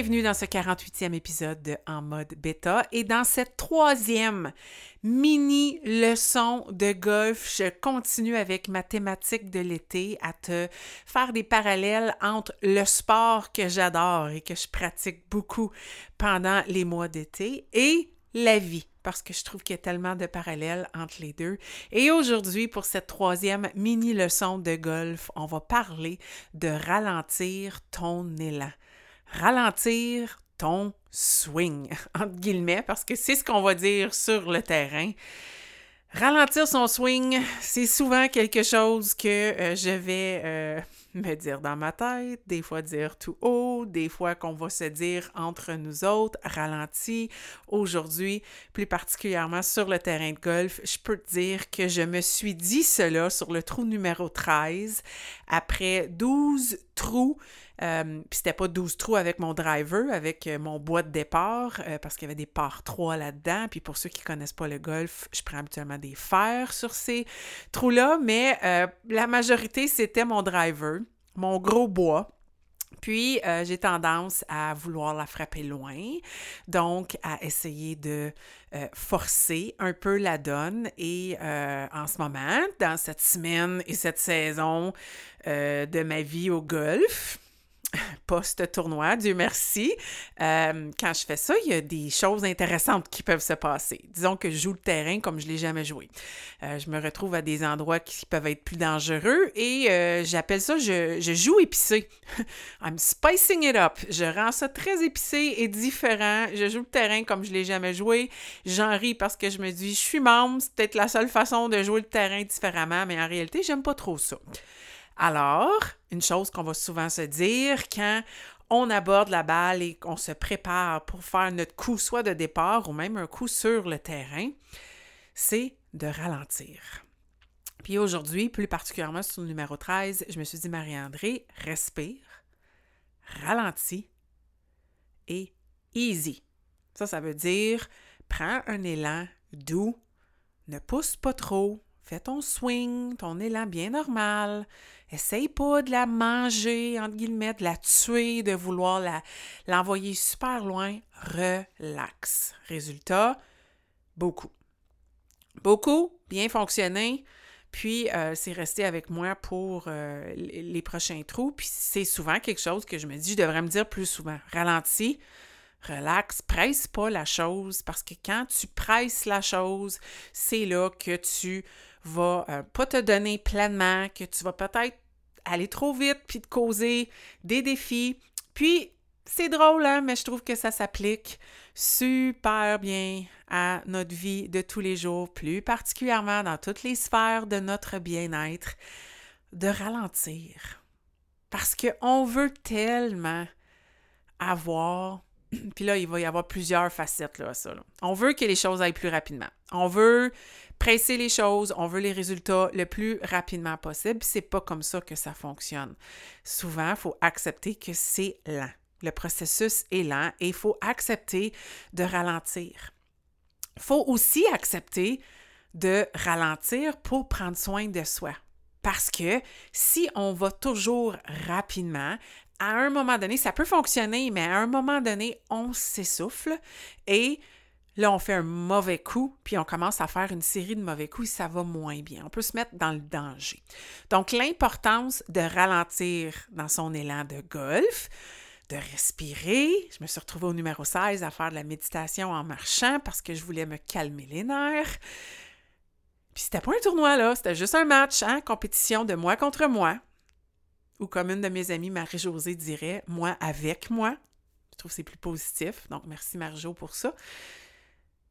Bienvenue dans ce 48e épisode de En mode bêta et dans cette troisième mini leçon de golf, je continue avec ma thématique de l'été à te faire des parallèles entre le sport que j'adore et que je pratique beaucoup pendant les mois d'été et la vie parce que je trouve qu'il y a tellement de parallèles entre les deux. Et aujourd'hui, pour cette troisième mini leçon de golf, on va parler de ralentir ton élan ralentir ton swing, entre guillemets, parce que c'est ce qu'on va dire sur le terrain. Ralentir son swing, c'est souvent quelque chose que euh, je vais euh, me dire dans ma tête, des fois dire tout haut, des fois qu'on va se dire entre nous autres, ralenti. Aujourd'hui, plus particulièrement sur le terrain de golf, je peux te dire que je me suis dit cela sur le trou numéro 13 après 12 trous euh, puis c'était pas 12 trous avec mon driver, avec euh, mon bois de départ, euh, parce qu'il y avait des parts 3 là-dedans. Puis pour ceux qui connaissent pas le golf, je prends habituellement des fers sur ces trous-là, mais la majorité, c'était mon driver, mon gros bois. Puis, j'ai tendance à vouloir la frapper loin, donc à essayer de forcer un peu la donne. Et en ce moment, dans cette semaine et cette saison de ma vie au golf, post-tournoi, Dieu merci. Euh, quand je fais ça, il y a des choses intéressantes qui peuvent se passer. Disons que je joue le terrain comme je ne l'ai jamais joué. Euh, je me retrouve à des endroits qui peuvent être plus dangereux et euh, j'appelle ça, je, je, joue épicé. I'm spicing it up. Je rends ça très épicé et différent. Je joue le terrain comme je ne l'ai jamais joué. J'en ris parce que je me dis, je suis membre, c'est peut-être la seule façon de jouer le terrain différemment, mais en réalité, j'aime pas trop ça. Alors, une chose qu'on va souvent se dire quand on aborde la balle et qu'on se prépare pour faire notre coup soit de départ ou même un coup sur le terrain, c'est de ralentir. Puis aujourd'hui, plus particulièrement sur le numéro 13, je me suis dit, Marie-André, respire, ralentis et easy. Ça, ça veut dire, prends un élan doux, ne pousse pas trop, fais ton swing, ton élan bien normal, Essaye pas de la manger, entre guillemets, de la tuer, de vouloir l'envoyer super loin. Relax. Résultat, beaucoup. Beaucoup, bien fonctionné. Puis, euh, c'est resté avec moi pour euh, les prochains trous. Puis, c'est souvent quelque chose que je me dis, je devrais me dire plus souvent. Ralentis, relax, presse pas la chose parce que quand tu presses la chose, c'est là que tu va euh, pas te donner pleinement, que tu vas peut-être aller trop vite puis te causer des défis. Puis, c'est drôle, hein, mais je trouve que ça s'applique super bien à notre vie de tous les jours, plus particulièrement dans toutes les sphères de notre bien-être, de ralentir. Parce qu'on veut tellement avoir puis là, il va y avoir plusieurs facettes à ça. On veut que les choses aillent plus rapidement. On veut presser les choses, on veut les résultats le plus rapidement possible. C'est pas comme ça que ça fonctionne. Souvent, il faut accepter que c'est lent. Le processus est lent et il faut accepter de ralentir. Il faut aussi accepter de ralentir pour prendre soin de soi. Parce que si on va toujours rapidement, à un moment donné, ça peut fonctionner, mais à un moment donné, on s'essouffle et là, on fait un mauvais coup, puis on commence à faire une série de mauvais coups et ça va moins bien. On peut se mettre dans le danger. Donc, l'importance de ralentir dans son élan de golf, de respirer. Je me suis retrouvée au numéro 16 à faire de la méditation en marchant parce que je voulais me calmer les nerfs. Puis c'était pas un tournoi, là, c'était juste un match, hein, compétition de moi contre moi ou comme une de mes amies, Marie-Josée, dirait, moi avec moi. Je trouve que c'est plus positif. Donc, merci Marie-Jo pour ça.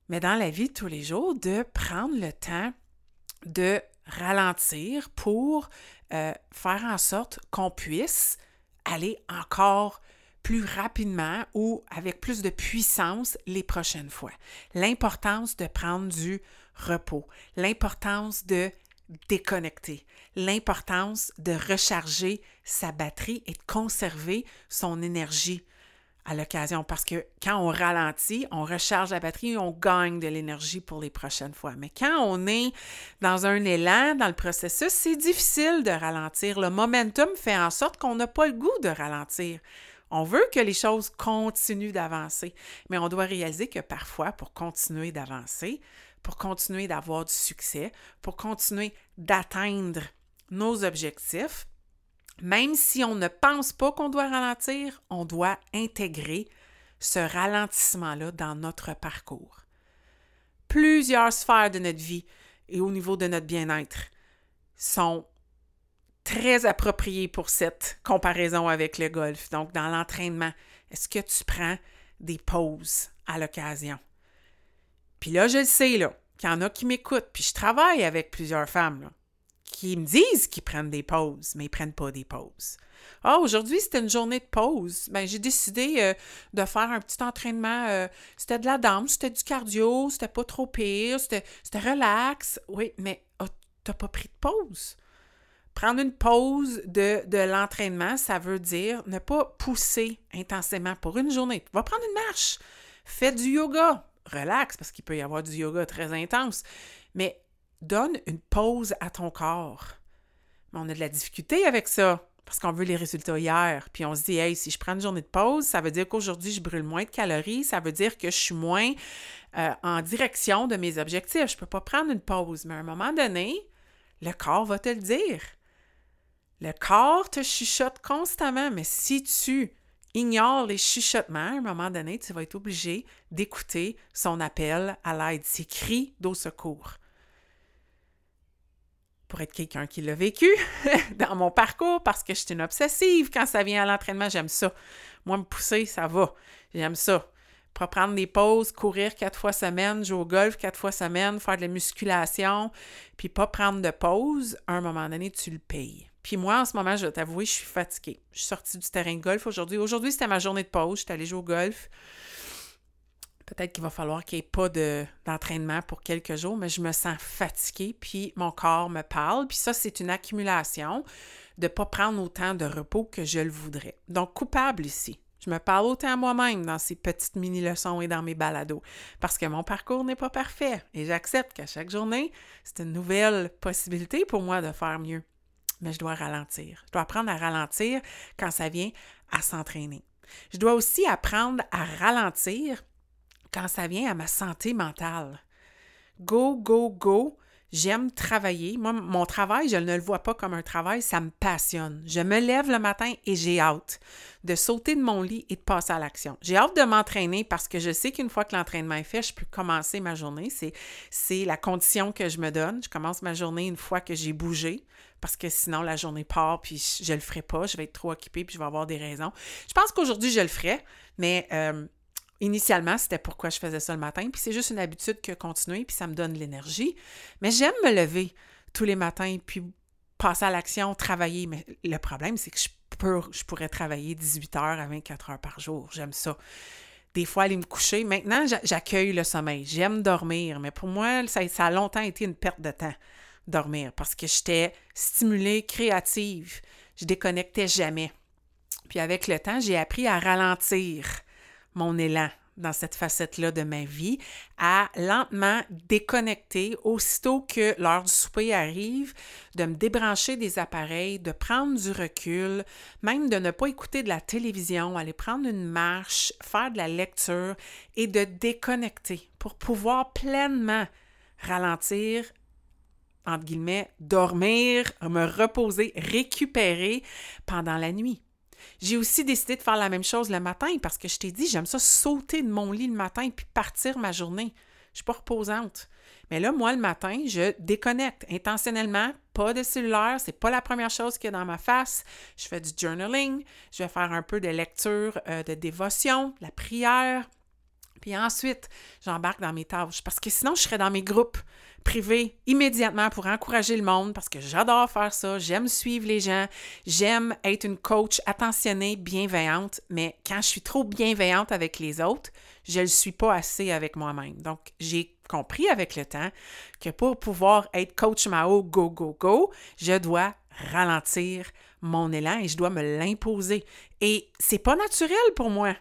Mais dans la vie de tous les jours, de prendre le temps de ralentir pour euh, faire en sorte qu'on puisse aller encore plus rapidement ou avec plus de puissance les prochaines fois. L'importance de prendre du repos, l'importance de déconnecter, l'importance de recharger sa batterie et de conserver son énergie à l'occasion parce que quand on ralentit, on recharge la batterie et on gagne de l'énergie pour les prochaines fois. Mais quand on est dans un élan dans le processus, c'est difficile de ralentir. Le momentum fait en sorte qu'on n'a pas le goût de ralentir. On veut que les choses continuent d'avancer, mais on doit réaliser que parfois, pour continuer d'avancer, pour continuer d'avoir du succès, pour continuer d'atteindre nos objectifs, même si on ne pense pas qu'on doit ralentir, on doit intégrer ce ralentissement-là dans notre parcours. Plusieurs sphères de notre vie et au niveau de notre bien-être sont très appropriées pour cette comparaison avec le golf. Donc, dans l'entraînement, est-ce que tu prends des pauses à l'occasion? Puis là, je le sais, là, qu'il y en a qui m'écoutent, puis je travaille avec plusieurs femmes, qui me disent qu'ils prennent des pauses, mais ils ne prennent pas des pauses. Ah, aujourd'hui, c'était une journée de pause. Ben, j'ai décidé euh, de faire un petit entraînement. Euh, c'était de la danse, c'était du cardio, c'était pas trop pire, c'était relax. Oui, mais oh, tu n'as pas pris de pause. Prendre une pause de, de l'entraînement, ça veut dire ne pas pousser intensément pour une journée. Va prendre une marche. Fais du yoga. Relax, parce qu'il peut y avoir du yoga très intense. Mais donne une pause à ton corps. Mais on a de la difficulté avec ça parce qu'on veut les résultats hier. Puis on se dit, hey, si je prends une journée de pause, ça veut dire qu'aujourd'hui, je brûle moins de calories, ça veut dire que je suis moins euh, en direction de mes objectifs. Je ne peux pas prendre une pause. Mais à un moment donné, le corps va te le dire. Le corps te chuchote constamment, mais si tu ignores les chuchotements, à un moment donné, tu vas être obligé d'écouter son appel à l'aide, ses cris d'au secours pour être quelqu'un qui l'a vécu dans mon parcours parce que je suis une obsessive. Quand ça vient à l'entraînement, j'aime ça. Moi, me pousser, ça va. J'aime ça. Pour prendre des pauses, courir quatre fois semaine, jouer au golf quatre fois semaine, faire de la musculation, puis pas prendre de pause, à un moment donné, tu le payes. Puis moi, en ce moment, je vais t'avouer, je suis fatiguée. Je suis sortie du terrain de golf aujourd'hui. Aujourd'hui, c'était ma journée de pause. Je suis allée jouer au golf. Peut-être qu'il va falloir qu'il n'y ait pas d'entraînement pour quelques jours, mais je me sens fatiguée, puis mon corps me parle. Puis ça, c'est une accumulation de ne pas prendre autant de repos que je le voudrais. Donc, coupable ici. Je me parle autant à moi-même dans ces petites mini-leçons et dans mes balados, parce que mon parcours n'est pas parfait et j'accepte qu'à chaque journée, c'est une nouvelle possibilité pour moi de faire mieux. Mais je dois ralentir. Je dois apprendre à ralentir quand ça vient à s'entraîner. Je dois aussi apprendre à ralentir quand ça vient à ma santé mentale. Go, go, go. J'aime travailler. Moi, mon travail, je ne le vois pas comme un travail, ça me passionne. Je me lève le matin et j'ai hâte de sauter de mon lit et de passer à l'action. J'ai hâte de m'entraîner parce que je sais qu'une fois que l'entraînement est fait, je peux commencer ma journée. C'est, la condition que je me donne. Je commence ma journée une fois que j'ai bougé parce que sinon la journée part puis je, ne le ferai pas. Je vais être trop occupée puis je vais avoir des raisons. Je pense qu'aujourd'hui, je le ferai, mais euh, Initialement, c'était pourquoi je faisais ça le matin, puis c'est juste une habitude que continuer, puis ça me donne l'énergie. Mais j'aime me lever tous les matins, puis passer à l'action, travailler. Mais le problème, c'est que je, je pourrais travailler 18 heures à 24 heures par jour. J'aime ça. Des fois, aller me coucher. Maintenant, j'accueille le sommeil. J'aime dormir, mais pour moi, ça a longtemps été une perte de temps, dormir, parce que j'étais stimulée, créative. Je déconnectais jamais. Puis avec le temps, j'ai appris à ralentir mon élan dans cette facette-là de ma vie, à lentement déconnecter aussitôt que l'heure du souper arrive, de me débrancher des appareils, de prendre du recul, même de ne pas écouter de la télévision, aller prendre une marche, faire de la lecture et de déconnecter pour pouvoir pleinement ralentir, entre guillemets, dormir, me reposer, récupérer pendant la nuit. J'ai aussi décidé de faire la même chose le matin parce que je t'ai dit, j'aime ça sauter de mon lit le matin puis partir ma journée. Je suis pas reposante. Mais là, moi, le matin, je déconnecte intentionnellement, pas de cellulaire, c'est pas la première chose qu'il y dans ma face. Je fais du journaling, je vais faire un peu de lecture, euh, de dévotion, la prière. Puis ensuite, j'embarque dans mes tâches parce que sinon, je serais dans mes groupes privé immédiatement pour encourager le monde parce que j'adore faire ça, j'aime suivre les gens, j'aime être une coach attentionnée, bienveillante, mais quand je suis trop bienveillante avec les autres, je ne le suis pas assez avec moi-même. Donc, j'ai compris avec le temps que pour pouvoir être coach Mao go, go, go, je dois ralentir mon élan et je dois me l'imposer. Et c'est pas naturel pour moi.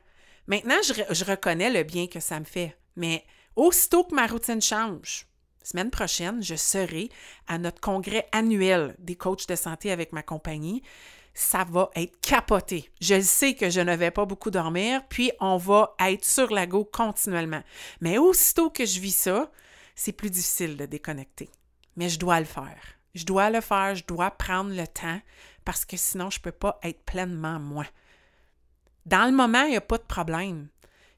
Maintenant, je, je, reconnais le bien que ça me fait. Mais aussitôt que ma routine change, semaine prochaine, je serai à notre congrès annuel des coachs de santé avec ma compagnie ça va être capoté. Je sais que je ne vais pas beaucoup dormir, puis on va être sur la go continuellement. Mais aussitôt que je vis ça, c'est plus difficile de déconnecter. Mais je dois le faire. Je dois le faire, je dois prendre le temps parce que sinon, je ne peux pas être pleinement moi. Dans le moment, il n'y a pas de problème.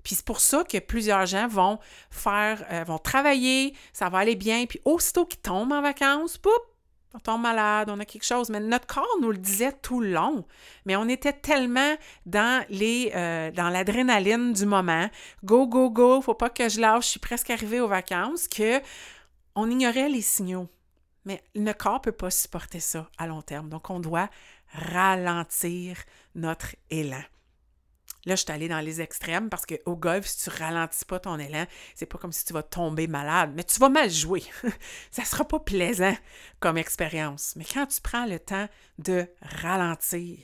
Puis c'est pour ça que plusieurs gens vont faire, euh, vont travailler, ça va aller bien, puis aussitôt qu'ils tombent en vacances, poup, on tombe malade, on a quelque chose. Mais notre corps nous le disait tout le long. Mais on était tellement dans les euh, dans l'adrénaline du moment. Go, go, go, faut pas que je lâche, je suis presque arrivée aux vacances, que on ignorait les signaux. Mais le corps peut pas supporter ça à long terme. Donc, on doit ralentir notre élan. Là, je suis allée dans les extrêmes parce qu'au golf, si tu ralentis pas ton élan, c'est pas comme si tu vas tomber malade, mais tu vas mal jouer. ça sera pas plaisant comme expérience. Mais quand tu prends le temps de ralentir,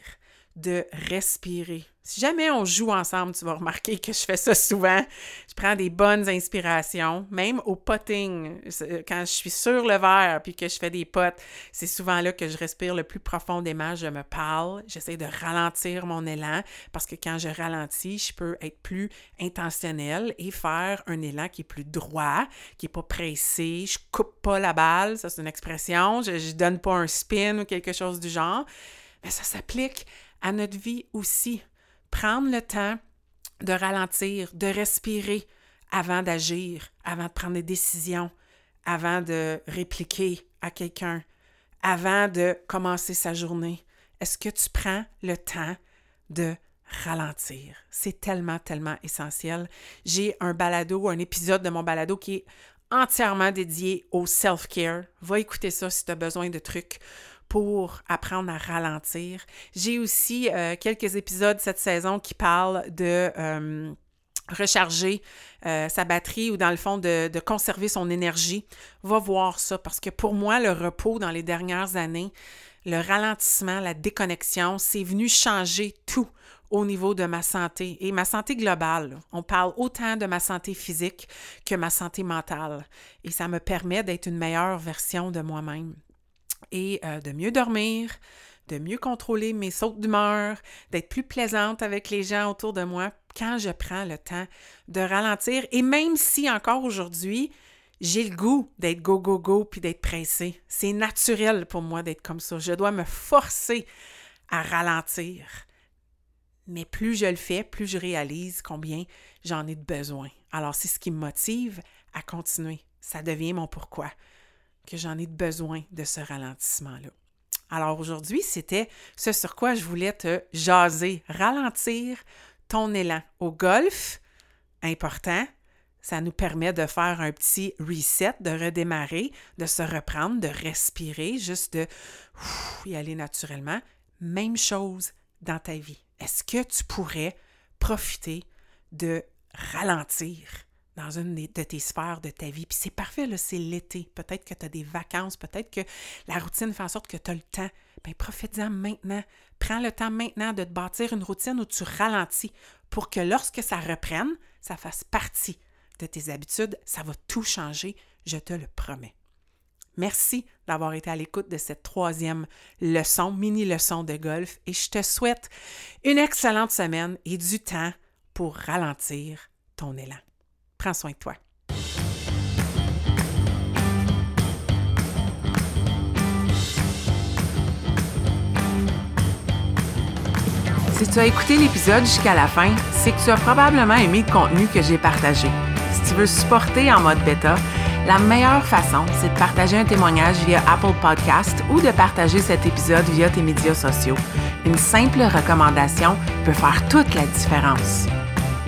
de respirer, si jamais on joue ensemble, tu vas remarquer que je fais ça souvent. Je prends des bonnes inspirations, même au potting. Quand je suis sur le verre puis que je fais des potes, c'est souvent là que je respire le plus profondément. Je me parle, j'essaie de ralentir mon élan parce que quand je ralentis, je peux être plus intentionnel et faire un élan qui est plus droit, qui n'est pas pressé. Je coupe pas la balle, ça c'est une expression. Je, ne donne pas un spin ou quelque chose du genre. Mais ça s'applique à notre vie aussi prendre le temps de ralentir, de respirer avant d'agir, avant de prendre des décisions, avant de répliquer à quelqu'un, avant de commencer sa journée. Est-ce que tu prends le temps de ralentir? C'est tellement, tellement essentiel. J'ai un balado, un épisode de mon balado qui est entièrement dédié au self-care. Va écouter ça si tu as besoin de trucs pour apprendre à ralentir. J'ai aussi euh, quelques épisodes cette saison qui parlent de euh, recharger euh, sa batterie ou dans le fond de, conserver son énergie. Va voir ça parce que pour moi, le repos dans les dernières années, le ralentissement, la déconnexion, c'est venu changer tout au niveau de ma santé et ma santé globale. On parle autant de ma santé physique que ma santé mentale et ça me permet d'être une meilleure version de moi-même et euh, de mieux dormir, de mieux contrôler mes sautes d'humeur, d'être plus plaisante avec les gens autour de moi quand je prends le temps de ralentir. Et même si encore aujourd'hui, j'ai le goût d'être go, go, go, puis d'être pressé. C'est naturel pour moi d'être comme ça. Je dois me forcer à ralentir. Mais plus je le fais, plus je réalise combien j'en ai de besoin. Alors, c'est ce qui me motive à continuer. Ça devient mon pourquoi que j'en ai besoin de ce ralentissement-là. Alors aujourd'hui, c'était ce sur quoi je voulais te jaser, ralentir ton élan. Au golf, important, ça nous permet de faire un petit reset, de redémarrer, de se reprendre, de respirer, juste de y aller naturellement. Même chose dans ta vie. Est-ce que tu pourrais profiter de ralentir? Dans une de tes sphères de ta vie. Puis c'est parfait, là, c'est l'été. Peut-être que tu as des vacances, peut-être que la routine fait en sorte que tu as le temps. Bien, profite-en maintenant. Prends le temps maintenant de te bâtir une routine où tu ralentis pour que lorsque ça reprenne, ça fasse partie de tes habitudes. Ça va tout changer, je te le promets. Merci d'avoir été à l'écoute de cette troisième leçon, mini-leçon de golf, et je te souhaite une excellente semaine et du temps pour ralentir ton élan. Prends soin de toi. Si tu as écouté l'épisode jusqu'à la fin, c'est que tu as probablement aimé le contenu que j'ai partagé. Si tu veux supporter en mode bêta, la meilleure façon, c'est de partager un témoignage via Apple Podcast ou de partager cet épisode via tes médias sociaux. Une simple recommandation peut faire toute la différence.